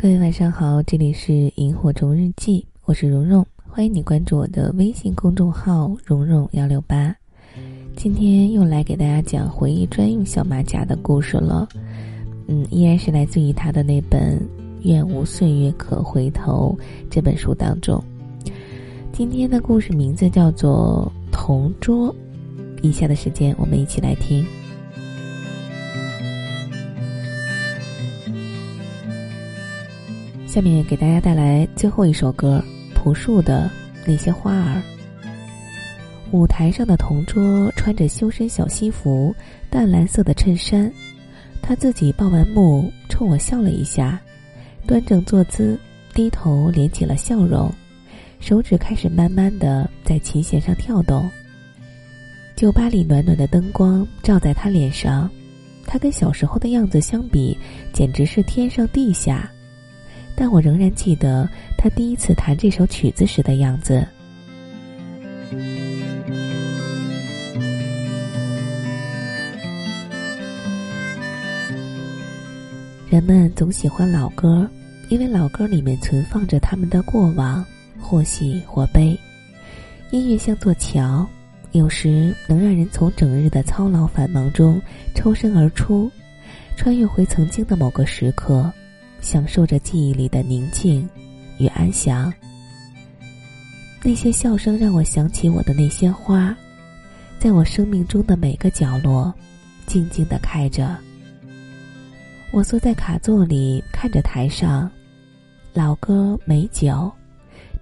各位晚上好，这里是萤火虫日记，我是蓉蓉，欢迎你关注我的微信公众号蓉蓉幺六八。今天又来给大家讲回忆专用小马甲的故事了，嗯，依然是来自于他的那本《愿无岁月可回头》这本书当中。今天的故事名字叫做《同桌》，以下的时间我们一起来听。下面给大家带来最后一首歌，朴树的《那些花儿》。舞台上的同桌穿着修身小西服，淡蓝色的衬衫，他自己报完幕，冲我笑了一下，端正坐姿，低头敛起了笑容，手指开始慢慢的在琴弦上跳动。酒吧里暖暖的灯光照在他脸上，他跟小时候的样子相比，简直是天上地下。但我仍然记得他第一次弹这首曲子时的样子。人们总喜欢老歌，因为老歌里面存放着他们的过往，或喜或悲。音乐像座桥，有时能让人从整日的操劳繁忙中抽身而出，穿越回曾经的某个时刻。享受着记忆里的宁静与安详。那些笑声让我想起我的那些花，在我生命中的每个角落，静静的开着。我坐在卡座里，看着台上，老歌美酒，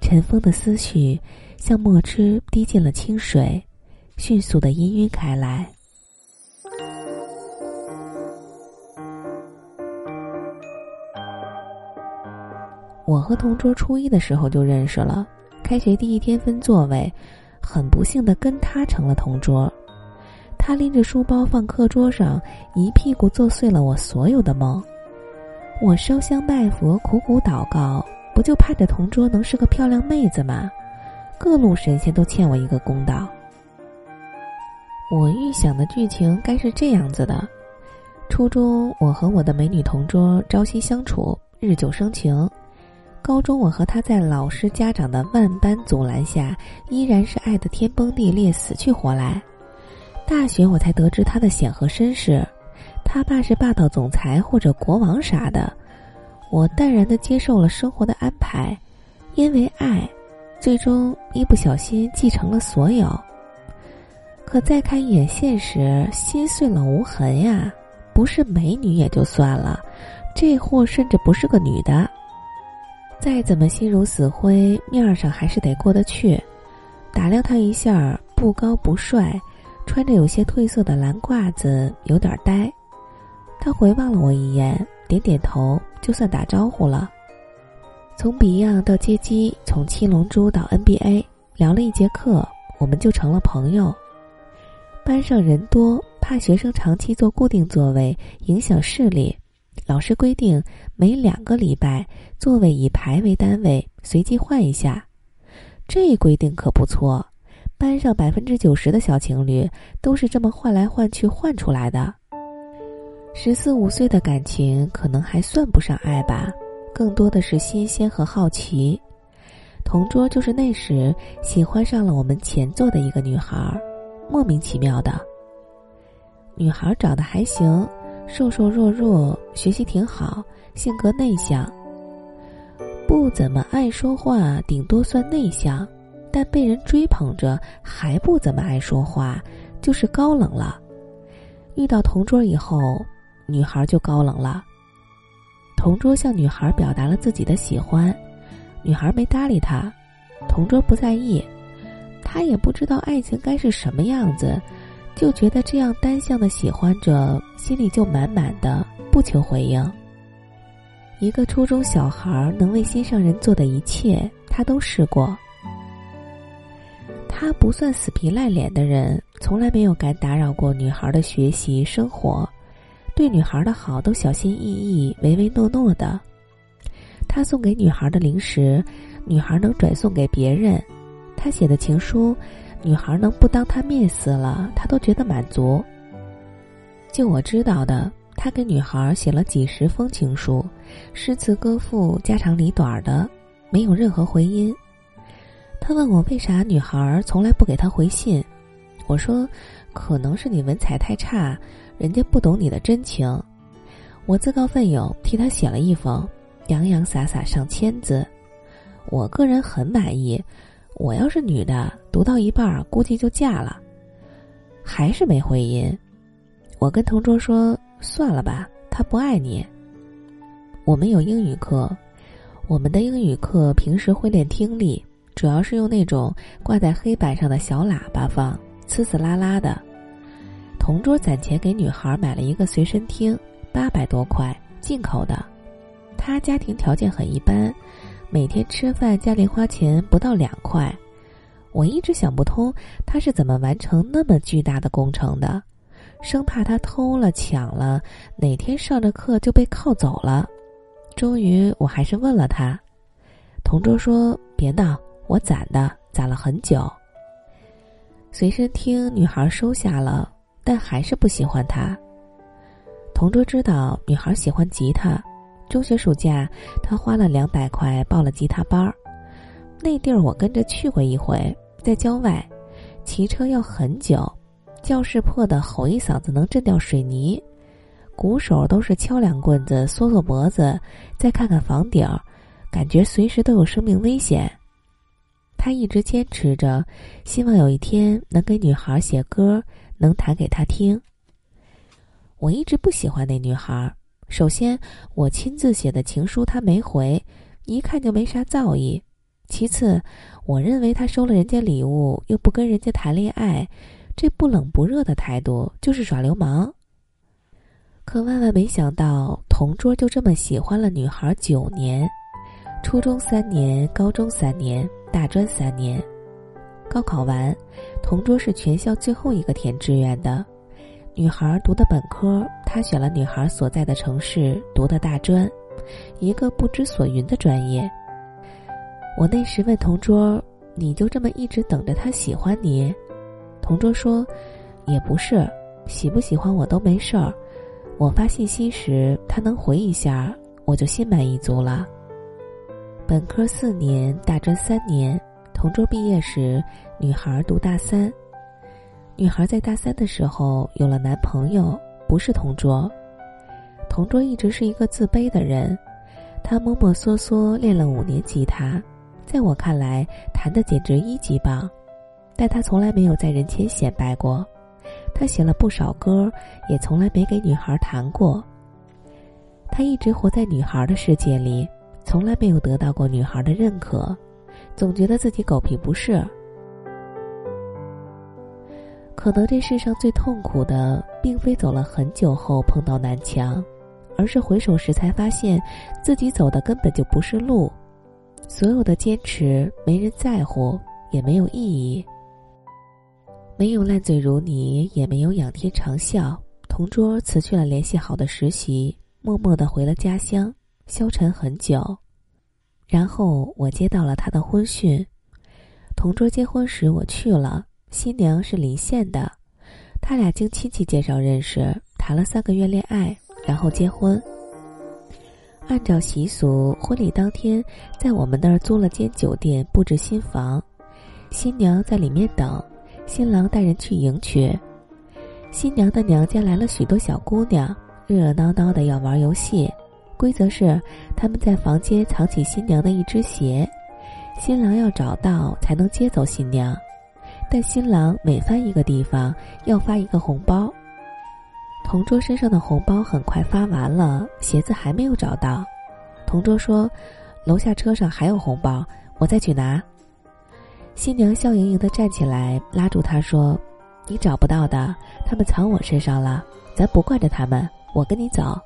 尘封的思绪像墨汁滴进了清水，迅速的氤氲开来。我和同桌初一的时候就认识了，开学第一天分座位，很不幸的跟他成了同桌。他拎着书包放课桌上，一屁股坐碎了我所有的梦。我烧香拜佛，苦苦祷告，不就盼着同桌能是个漂亮妹子吗？各路神仙都欠我一个公道。我预想的剧情该是这样子的：初中，我和我的美女同桌朝夕相处，日久生情。高中，我和他在老师家长的万般阻拦下，依然是爱得天崩地裂、死去活来。大学，我才得知他的显赫身世，他爸是霸道总裁或者国王啥的。我淡然的接受了生活的安排，因为爱，最终一不小心继承了所有。可再看一眼现实，心碎了无痕呀！不是美女也就算了，这货甚至不是个女的。再怎么心如死灰，面儿上还是得过得去。打量他一下，不高不帅，穿着有些褪色的蓝褂子，有点呆。他回望了我一眼，点点头，就算打招呼了。从 Beyond 到街机，从七龙珠到 NBA，聊了一节课，我们就成了朋友。班上人多，怕学生长期坐固定座位影响视力。老师规定，每两个礼拜座位以排为单位，随机换一下。这规定可不错，班上百分之九十的小情侣都是这么换来换去换出来的。十四五岁的感情可能还算不上爱吧，更多的是新鲜和好奇。同桌就是那时喜欢上了我们前座的一个女孩，莫名其妙的。女孩长得还行。瘦瘦弱弱，学习挺好，性格内向，不怎么爱说话，顶多算内向，但被人追捧着还不怎么爱说话，就是高冷了。遇到同桌以后，女孩就高冷了。同桌向女孩表达了自己的喜欢，女孩没搭理他，同桌不在意，他也不知道爱情该是什么样子。就觉得这样单向的喜欢着，心里就满满的，不求回应。一个初中小孩能为心上人做的一切，他都试过。他不算死皮赖脸的人，从来没有敢打扰过女孩的学习生活，对女孩的好都小心翼翼、唯唯诺诺的。他送给女孩的零食，女孩能转送给别人；他写的情书。女孩能不当他面死了，他都觉得满足。就我知道的，他给女孩写了几十封情书，诗词歌赋、家长里短的，没有任何回音。他问我为啥女孩从来不给他回信，我说，可能是你文采太差，人家不懂你的真情。我自告奋勇替他写了一封，洋洋洒洒上千字，我个人很满意。我要是女的，读到一半估计就嫁了。还是没回音，我跟同桌说算了吧，他不爱你。我们有英语课，我们的英语课平时会练听力。主要是用那种挂在黑板上的小喇叭放，呲呲啦啦的。同桌攒钱给女孩买了一个随身听，八百多块，进口的。他家庭条件很一般，每天吃饭加零花钱不到两块。我一直想不通他是怎么完成那么巨大的工程的，生怕他偷了抢了，哪天上着课就被铐走了。终于，我还是问了他。同桌说：“别闹。”我攒的，攒了很久。随身听女孩收下了，但还是不喜欢他。同桌知道女孩喜欢吉他，中学暑假他花了两百块报了吉他班儿。那地儿我跟着去过一回，在郊外，骑车要很久，教室破的吼一嗓子能震掉水泥，鼓手都是敲两棍子缩缩脖子，再看看房顶，感觉随时都有生命危险。他一直坚持着，希望有一天能给女孩写歌，能弹给她听。我一直不喜欢那女孩。首先，我亲自写的情书她没回，一看就没啥造诣；其次，我认为她收了人家礼物又不跟人家谈恋爱，这不冷不热的态度就是耍流氓。可万万没想到，同桌就这么喜欢了女孩九年，初中三年，高中三年。大专三年，高考完，同桌是全校最后一个填志愿的。女孩读的本科，他选了女孩所在的城市读的大专，一个不知所云的专业。我那时问同桌：“你就这么一直等着他喜欢你？”同桌说：“也不是，喜不喜欢我都没事儿。我发信息时他能回一下，我就心满意足了。”本科四年，大专三年。同桌毕业时，女孩读大三。女孩在大三的时候有了男朋友，不是同桌。同桌一直是一个自卑的人，他摸摸索索练了五年吉他，在我看来弹的简直一级棒，但他从来没有在人前显摆过。他写了不少歌，也从来没给女孩弹过。他一直活在女孩的世界里。从来没有得到过女孩的认可，总觉得自己狗屁不是。可能这世上最痛苦的，并非走了很久后碰到南墙，而是回首时才发现，自己走的根本就不是路。所有的坚持没人在乎，也没有意义。没有烂醉如泥，也没有仰天长啸。同桌辞去了联系好的实习，默默的回了家乡。消沉很久，然后我接到了他的婚讯。同桌结婚时我去了，新娘是临县的，他俩经亲戚介绍认识，谈了三个月恋爱，然后结婚。按照习俗，婚礼当天在我们那儿租了间酒店，布置新房，新娘在里面等，新郎带人去迎娶。新娘的娘家来了许多小姑娘，热热闹闹的要玩游戏。规则是，他们在房间藏起新娘的一只鞋，新郎要找到才能接走新娘。但新郎每翻一个地方，要发一个红包。同桌身上的红包很快发完了，鞋子还没有找到。同桌说：“楼下车上还有红包，我再去拿。”新娘笑盈盈的站起来，拉住他说：“你找不到的，他们藏我身上了，咱不惯着他们，我跟你走。”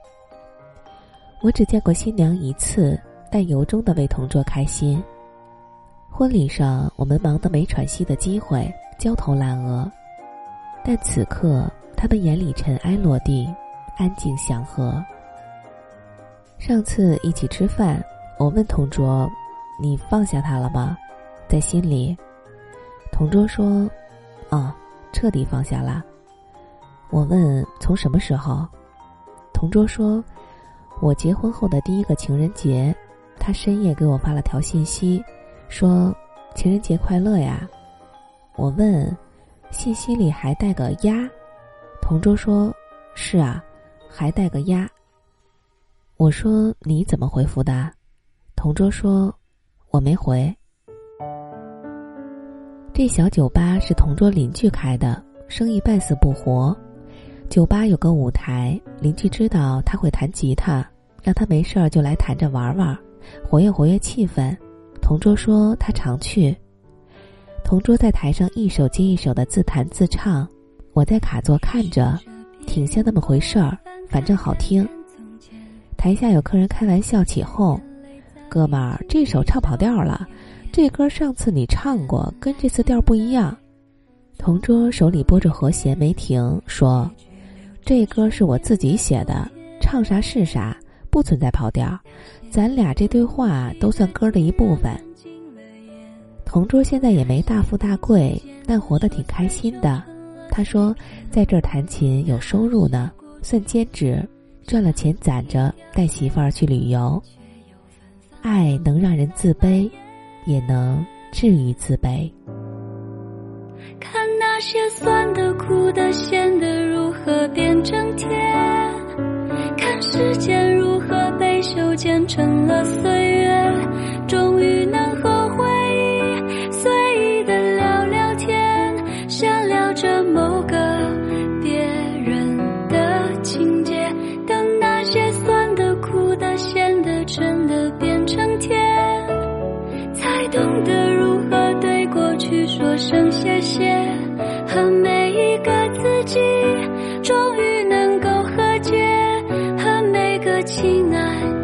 我只见过新娘一次，但由衷的为同桌开心。婚礼上，我们忙得没喘息的机会，焦头烂额。但此刻，他们眼里尘埃落定，安静祥和。上次一起吃饭，我问同桌：“你放下他了吗？”在心里，同桌说：“哦，彻底放下了。”我问：“从什么时候？”同桌说，我结婚后的第一个情人节，他深夜给我发了条信息，说情人节快乐呀。我问，信息里还带个鸭，同桌说，是啊，还带个鸭。我说你怎么回复的？同桌说，我没回。这小酒吧是同桌邻居开的，生意半死不活。酒吧有个舞台，邻居知道他会弹吉他，让他没事儿就来弹着玩玩，活跃活跃气氛。同桌说他常去。同桌在台上一首接一首的自弹自唱，我在卡座看着，挺像那么回事儿，反正好听。台下有客人开玩笑起哄：“哥们儿，这首唱跑调了。”这歌上次你唱过，跟这次调不一样。同桌手里拨着和弦没停，说：“这歌是我自己写的，唱啥是啥，不存在跑调。咱俩这对话都算歌的一部分。”同桌现在也没大富大贵，但活得挺开心的。他说：“在这儿弹琴有收入呢，算兼职，赚了钱攒着带媳妇儿去旅游。爱能让人自卑。”也能治愈自卑。看那些酸的、苦的、咸的如何变成甜，看时间被修剪成了岁月，终于能和回忆随意的聊聊天，想聊着某个别人的情节，等那些酸的、苦的、咸的真的变成甜。才懂得如何对过去说声谢谢，和每一个自己，终于能够和解，和每个亲爱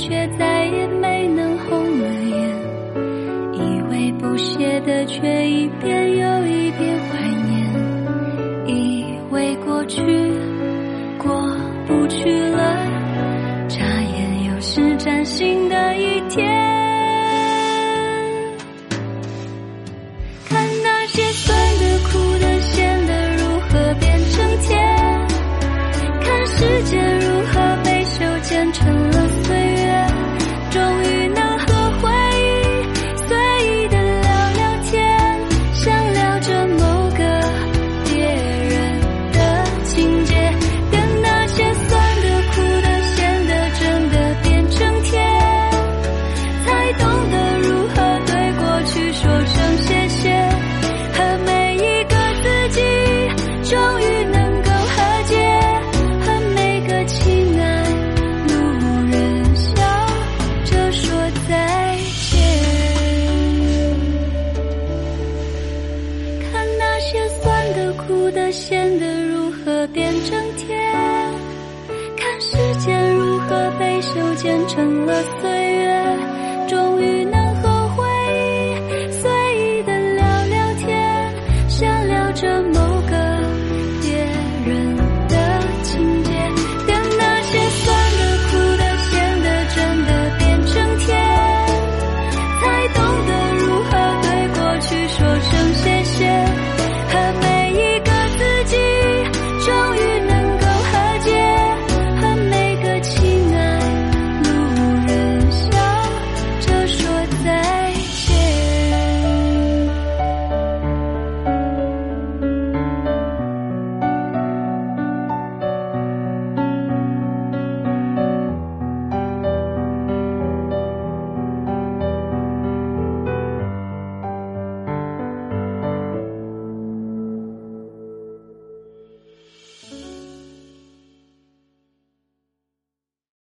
却再也没能红了眼，以为不屑的，却一遍又一遍怀念，以为过去过不去了，眨眼又是崭新的一天。